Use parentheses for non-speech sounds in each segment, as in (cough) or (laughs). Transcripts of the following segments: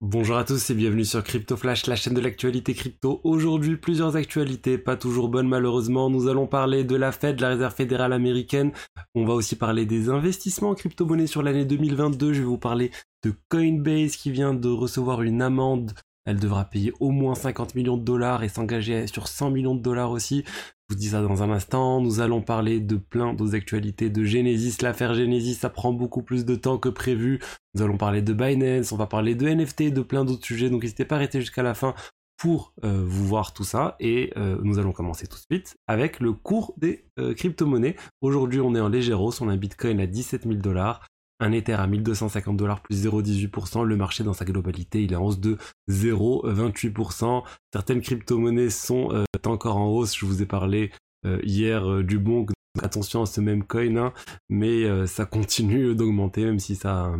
Bonjour à tous et bienvenue sur Crypto Flash, la chaîne de l'actualité crypto. Aujourd'hui, plusieurs actualités, pas toujours bonnes malheureusement. Nous allons parler de la Fed, la Réserve fédérale américaine. On va aussi parler des investissements en crypto-monnaie sur l'année 2022. Je vais vous parler de Coinbase qui vient de recevoir une amende elle devra payer au moins 50 millions de dollars et s'engager sur 100 millions de dollars aussi. Je vous dis ça dans un instant. Nous allons parler de plein d'autres actualités de Genesis. L'affaire Genesis, ça prend beaucoup plus de temps que prévu. Nous allons parler de Binance, on va parler de NFT, de plein d'autres sujets. Donc n'hésitez pas à rester jusqu'à la fin pour euh, vous voir tout ça. Et euh, nous allons commencer tout de suite avec le cours des euh, crypto-monnaies. Aujourd'hui, on est en légère hausse. On a un Bitcoin à 17 000 dollars un Ether à 1250 dollars plus 0,18%. Le marché dans sa globalité, il est en hausse de 0,28%. Certaines crypto-monnaies sont euh, encore en hausse. Je vous ai parlé euh, hier euh, du bon. Attention à ce même coin, hein. mais ça continue (laughs) d'augmenter, même si ça,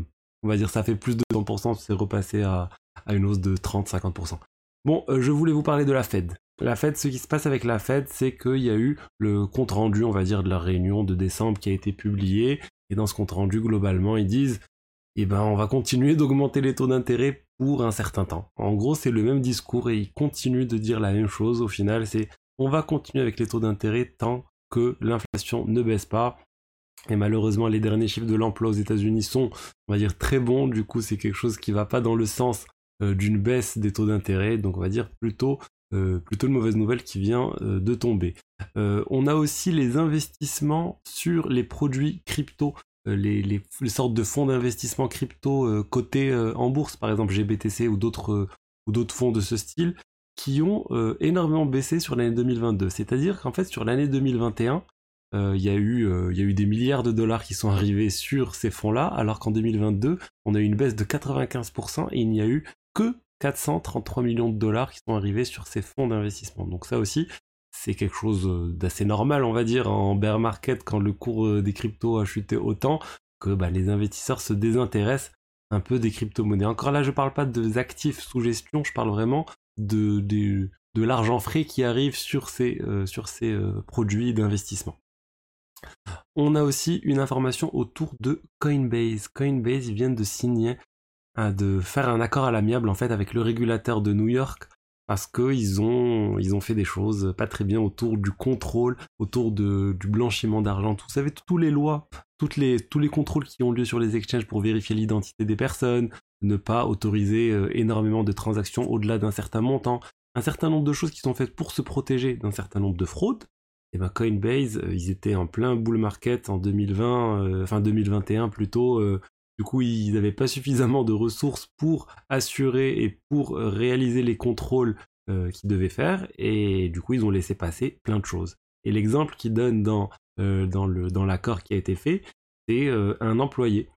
on va dire, ça fait plus de 100%, c'est repassé à, à, une hausse de 30-50%. Bon, je voulais vous parler de la Fed. La Fed, ce qui se passe avec la Fed, c'est qu'il y a eu le compte rendu, on va dire, de la réunion de décembre qui a été publié et dans ce compte rendu, globalement, ils disent, eh ben, on va continuer d'augmenter les taux d'intérêt pour un certain temps. En gros, c'est le même discours et ils continuent de dire la même chose. Au final, c'est, on va continuer avec les taux d'intérêt tant que l'inflation ne baisse pas. Et malheureusement, les derniers chiffres de l'emploi aux États-Unis sont, on va dire, très bons. Du coup, c'est quelque chose qui va pas dans le sens euh, d'une baisse des taux d'intérêt. Donc, on va dire plutôt euh, plutôt une mauvaise nouvelle qui vient euh, de tomber. Euh, on a aussi les investissements sur les produits crypto, les, sortes de fonds d'investissement crypto cotés en bourse, par exemple GBTC ou d'autres fonds de ce style, qui ont énormément baissé sur l'année 2022. C'est-à-dire qu'en fait sur l'année 2021, il y, a eu, y a eu des milliards de dollars qui sont arrivés sur ces fonds-là, alors qu'en 2022, on a eu une baisse de 95% et il n'y a eu que 433 millions de dollars qui sont arrivés sur ces fonds d'investissement. Donc ça aussi, c'est quelque chose euh, d'assez normal, on va dire, en bear market, quand le cours euh, des cryptos a chuté autant, que bah, les investisseurs se désintéressent un peu des crypto-monnaies. Encore là, je ne parle pas de actifs sous gestion, je parle vraiment de, l'argent frais qui arrive sur ces, euh, sur ces produits d'investissement. On a aussi une information autour de Coinbase. Coinbase, viennent de signer de faire un accord à l'amiable en fait avec le régulateur de New York parce qu'ils ont, ils ont fait des choses pas très bien autour du contrôle, autour du blanchiment d'argent. Vous savez, toutes les lois, toutes les, tous les contrôles qui ont lieu sur les exchanges pour vérifier l'identité des personnes, ne pas autoriser euh, énormément de transactions au-delà d'un certain montant, un certain nombre de choses qui sont faites pour se protéger d'un certain nombre de fraudes. Et ben Coinbase, euh, ils étaient en plein bull market en 2020, euh, enfin 2021 plutôt, du coup, ils n'avaient pas suffisamment de ressources pour assurer et pour euh, réaliser les contrôles euh, qu'ils devaient faire. Et du coup, ils ont laissé passer plein de choses. Et l'exemple qu'ils donnent dans, euh, dans l'accord qui a été fait, c'est un employé,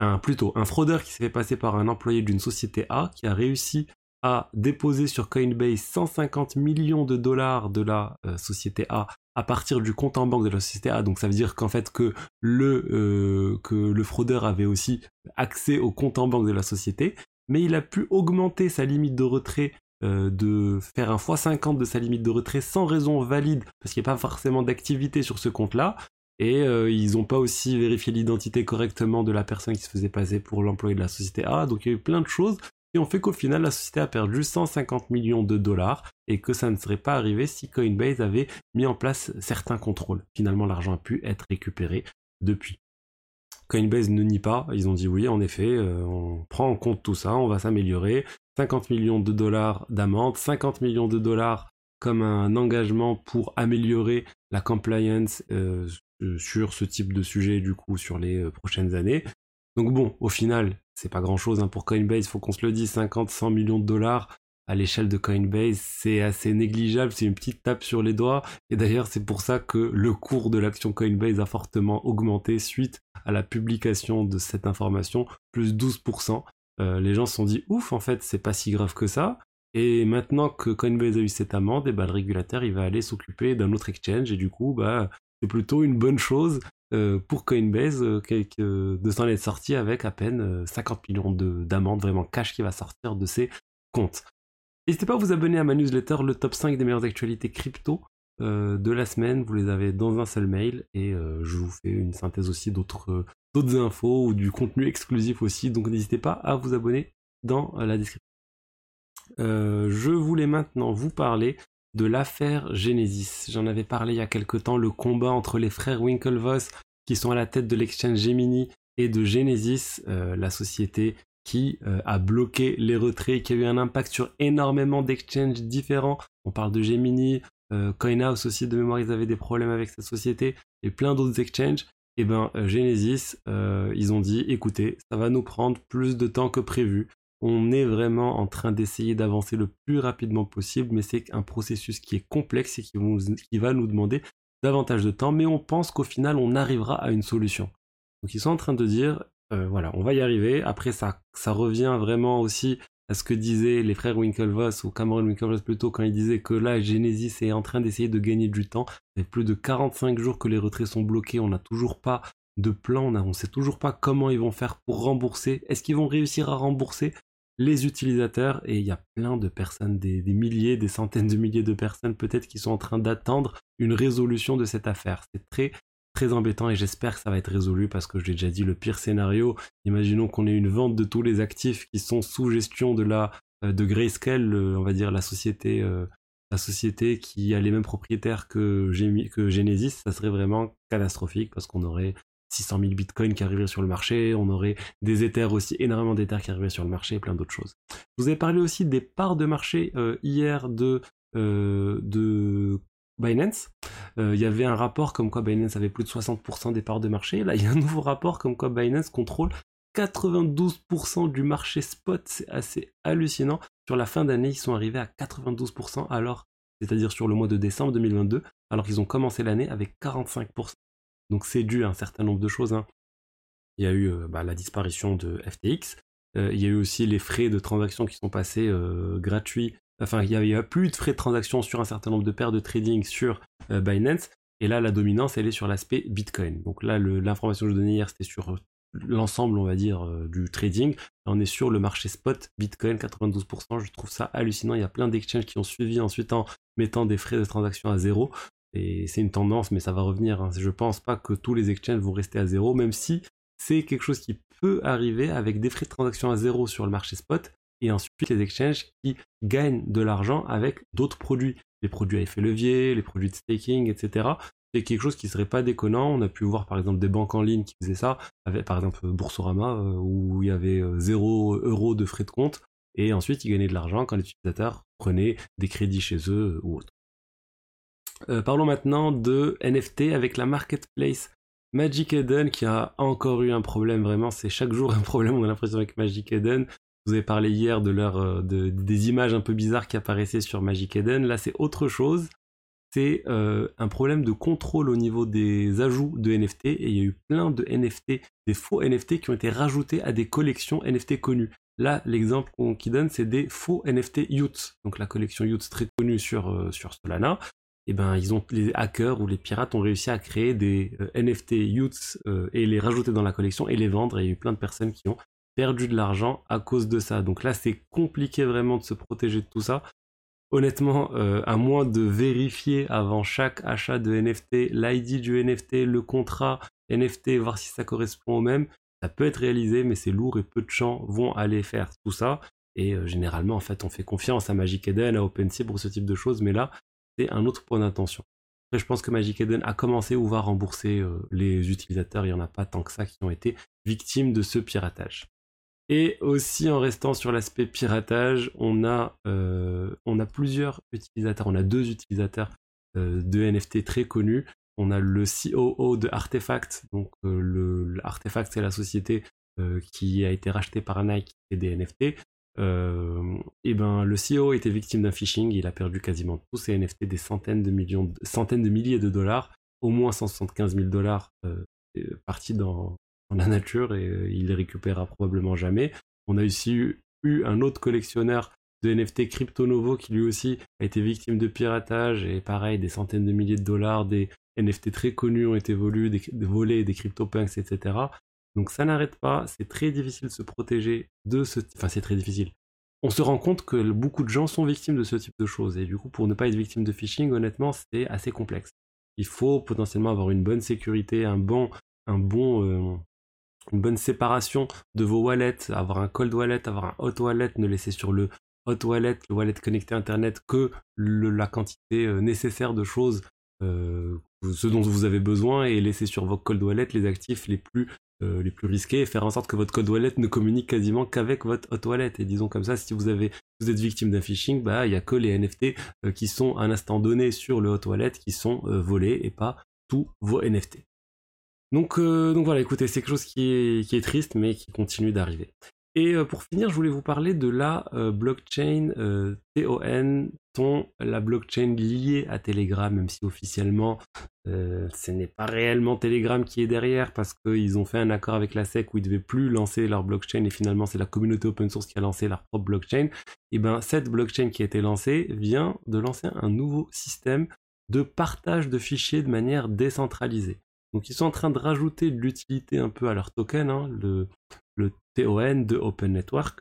un, plutôt un fraudeur qui s'est fait passer par un employé d'une société A qui a réussi à déposer sur Coinbase 150 millions de dollars de la société A à partir du compte en banque de la société A. Donc ça veut dire qu'en fait que le, euh, que le fraudeur avait aussi accès au compte en banque de la société, mais il a pu augmenter sa limite de retrait euh, de faire un x50 de sa limite de retrait sans raison valide, parce qu'il n'y a pas forcément d'activité sur ce compte-là, et euh, ils n'ont pas aussi vérifié l'identité correctement de la personne qui se faisait passer pour l'employé de la société A, donc il y a eu plein de choses qui ont fait qu'au final la société a perdu 150 millions de dollars et que ça ne serait pas arrivé si Coinbase avait mis en place certains contrôles. Finalement l'argent a pu être récupéré depuis. Coinbase ne nie pas, ils ont dit oui en effet, euh, on prend en compte tout ça, on va s'améliorer. 50 millions de dollars d'amende, 50 millions de dollars comme un engagement pour améliorer la compliance euh, sur ce type de sujet du coup sur les euh, prochaines années. Donc bon, au final, c'est pas grand chose hein. pour Coinbase, faut qu'on se le dise, 50, 100 millions de dollars à l'échelle de Coinbase, c'est assez négligeable, c'est une petite tape sur les doigts. Et d'ailleurs, c'est pour ça que le cours de l'action Coinbase a fortement augmenté suite à la publication de cette information, plus 12%. Euh, les gens se sont dit, ouf, en fait, c'est pas si grave que ça. Et maintenant que Coinbase a eu cette amende, et eh ben, le régulateur, il va aller s'occuper d'un autre exchange, et du coup, bah, c'est plutôt une bonne chose euh, pour Coinbase euh, de s'en être sorti avec à peine 50 euh, millions d'amendes vraiment cash qui va sortir de ses comptes. N'hésitez pas à vous abonner à ma newsletter, le top 5 des meilleures actualités crypto de la semaine. Vous les avez dans un seul mail et je vous fais une synthèse aussi d'autres infos ou du contenu exclusif aussi. Donc n'hésitez pas à vous abonner dans la description. je voulais maintenant vous parler de l'affaire Genesis. J'en avais parlé il y a quelque temps, le combat entre les frères Winklevoss qui sont à la tête de l'exchange Gemini et de Genesis, la société qui a bloqué les retraits, qui a eu un impact sur énormément d'exchanges différents. On parle de Gemini, euh, CoinHouse aussi de mémoire ils avaient des problèmes avec cette société et plein d'autres exchanges. Et eh ben euh, Genesis, euh, ils ont dit écoutez, ça va nous prendre plus de temps que prévu. On est vraiment en train d'essayer d'avancer le plus rapidement possible, mais c'est un processus qui est complexe et qui, va nous demander davantage de temps, mais on pense qu'au final on arrivera à une solution. Donc ils sont en train de dire voilà, on va y arriver. Après ça, ça revient vraiment aussi à ce que disaient les frères Winklevoss ou Cameron Winklevoss plutôt quand ils disaient que là Genesis est en train d'essayer de gagner du temps. Ça fait plus de 45 jours que les retraits sont bloqués, on n'a toujours pas de plan, on ne sait toujours pas comment ils vont faire pour rembourser. Est-ce qu'ils vont réussir à rembourser? Les utilisateurs Et il y a plein de personnes, des, milliers, des centaines de milliers de personnes peut-être qui sont en train d'attendre une résolution de cette affaire. C'est très très embêtant et j'espère que ça va être résolu parce que je l'ai déjà dit, le pire scénario, imaginons qu'on ait une vente de tous les actifs qui sont sous gestion de la euh, de Grayscale, on va dire la société euh, la société qui a les mêmes propriétaires que Genesis, ça serait vraiment catastrophique parce qu'on aurait 600 000 bitcoins qui arriveraient sur le marché, on aurait des Ethers aussi, énormément d'Ethers qui arriveraient sur le marché et plein d'autres choses. Je vous ai parlé aussi des parts de marché euh, hier de, de Binance. Euh, il y avait un rapport comme quoi Binance avait plus de 60% des parts de marché. Là, il y a un nouveau rapport comme quoi Binance contrôle 92% du marché spot. C'est assez hallucinant. Sur la fin d'année, ils sont arrivés à 92%, alors, c'est-à-dire sur le mois de décembre 2022, alors qu'ils ont commencé l'année avec 45%. Donc c'est dû à un certain nombre de choses. Hein. Il y a eu euh, bah, la disparition de FTX. Euh, il y a eu aussi les frais de transaction qui sont passés gratuits enfin il n'y a, plus de frais de transaction sur un certain nombre de paires de trading sur euh, Binance. Et là, la dominance, elle est sur l'aspect Bitcoin. Donc là, l'information que je donnais hier, c'était sur l'ensemble, on va dire, euh, du trading. on est sur le marché spot Bitcoin, 92%. Je trouve ça hallucinant. Il y a plein d'exchanges qui ont suivi ensuite en mettant des frais de transaction à zéro. C'est une tendance, mais ça va revenir. Hein. Je pense pas que tous les exchanges vont rester à zéro, même si c'est quelque chose qui peut arriver avec des frais de transaction à zéro sur le marché spot et ensuite les exchanges qui gagnent de l'argent avec d'autres produits, les produits à effet levier, les produits de staking, etc. C'est quelque chose qui serait pas déconnant. On a pu voir par exemple des banques en ligne qui faisaient ça, par exemple Boursorama euh, où il y avait 0 euh, euros de frais de compte et ensuite ils gagnaient de l'argent quand les utilisateurs prenaient des crédits chez eux ou autre. Parlons maintenant de NFT avec la marketplace Magic Eden qui a encore eu un problème vraiment, c'est chaque jour un problème, on a l'impression avec Magic Eden vous avez parlé hier de, euh, des images un peu bizarres qui apparaissaient sur Magic Eden. Là, c'est autre chose. C'est euh, un problème de contrôle au niveau des ajouts de NFT. Et il y a eu plein de NFT, des faux NFT qui ont été rajoutés à des collections NFT connues. Là, l'exemple qu'on donne, c'est des faux NFT Youth. Donc la collection Youth très connue sur, euh, sur Solana. Eh ben, ils ont, les hackers ou les pirates ont réussi à créer des NFT Youths et les rajouter dans la collection et les vendre. Et il y a eu plein de personnes qui ont perdu de l'argent à cause de ça. Donc là, c'est compliqué vraiment de se protéger de tout ça. Honnêtement, euh, à moins de vérifier avant chaque achat de NFT l'ID du NFT, le contrat NFT, voir si ça correspond au même, ça peut être réalisé, mais c'est lourd et peu de gens vont aller faire tout ça. Et euh, généralement, en fait, on fait confiance à Magic Eden, à OpenSea pour ce type de choses, mais là, c'est un autre point d'attention. Après, je pense que Magic Eden a commencé ou va rembourser euh, les utilisateurs. Il n'y en a pas tant que ça qui ont été victimes de ce piratage. Et aussi en restant sur l'aspect piratage, on a, euh, plusieurs utilisateurs, on a deux utilisateurs euh, de NFT très connus. On a le COO de Artefact, donc le, Artefact c'est la société qui a été rachetée par Nike et des NFT. Et ben le CEO était victime d'un phishing, il a perdu quasiment tous ses NFT, des centaines de millions, centaines de milliers de dollars, au moins 175 000 dollars partis dans, la nature et euh, il les récupérera probablement jamais. On a aussi eu, un autre collectionneur de NFT Crypto Novo qui lui aussi a été victime de piratage et pareil des centaines de milliers de dollars, des NFT très connus ont été volés, des, volés, des CryptoPunks, etc. Donc ça n'arrête pas, c'est très difficile de se protéger de ce... Enfin c'est très difficile. On se rend compte que beaucoup de gens sont victimes de ce type de choses et du coup pour ne pas être victime de phishing, honnêtement c'est assez complexe. Il faut potentiellement avoir une bonne sécurité, un bon, euh, une bonne séparation de vos wallets, avoir un cold wallet, avoir un hot wallet, ne laisser sur le hot wallet, le wallet connecté Internet, que la quantité euh, nécessaire de choses, euh, ce dont vous avez besoin, et laisser sur vos cold wallet les actifs les plus, euh, les plus risqués, et faire en sorte que votre cold wallet ne communique quasiment qu'avec votre hot wallet. Et disons comme ça, si vous avez, vous êtes victime d'un phishing, bah il y a que les NFT qui sont à un instant donné sur le hot wallet qui sont volés et pas tous vos NFT. Donc, donc voilà, écoutez, c'est quelque chose qui est triste, mais qui continue d'arriver. Et euh, pour finir, je voulais vous parler de la euh, blockchain euh, TON, ton, la blockchain liée à Telegram, même si officiellement ce n'est pas réellement Telegram qui est derrière parce qu'ils ont fait un accord avec la SEC où ils ne devaient plus lancer leur blockchain et finalement c'est la communauté open source qui a lancé leur propre blockchain. Et bien cette blockchain qui a été lancée vient de lancer un nouveau système de partage de fichiers de manière décentralisée. Donc ils sont en train de rajouter de l'utilité un peu à leur token, hein, le, le TON de Open Network.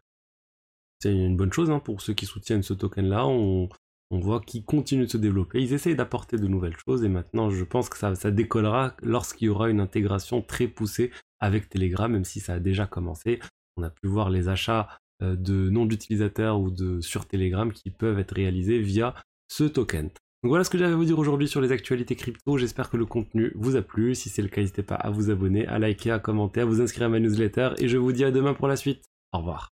C'est une bonne chose hein, pour ceux qui soutiennent ce token-là. On, voit qu'il continue de se développer. Ils essayent d'apporter de nouvelles choses et maintenant je pense que ça, ça décollera lorsqu'il y aura une intégration très poussée avec Telegram, même si ça a déjà commencé. On a pu voir les achats euh, de noms d'utilisateurs ou de sur Telegram qui peuvent être réalisés via ce token. Donc voilà ce que j'avais à vous dire aujourd'hui sur les actualités crypto. J'espère que le contenu vous a plu. Si c'est le cas, n'hésitez pas à vous abonner, à liker, à commenter, à vous inscrire à ma newsletter. Et je vous dis à demain pour la suite. Au revoir.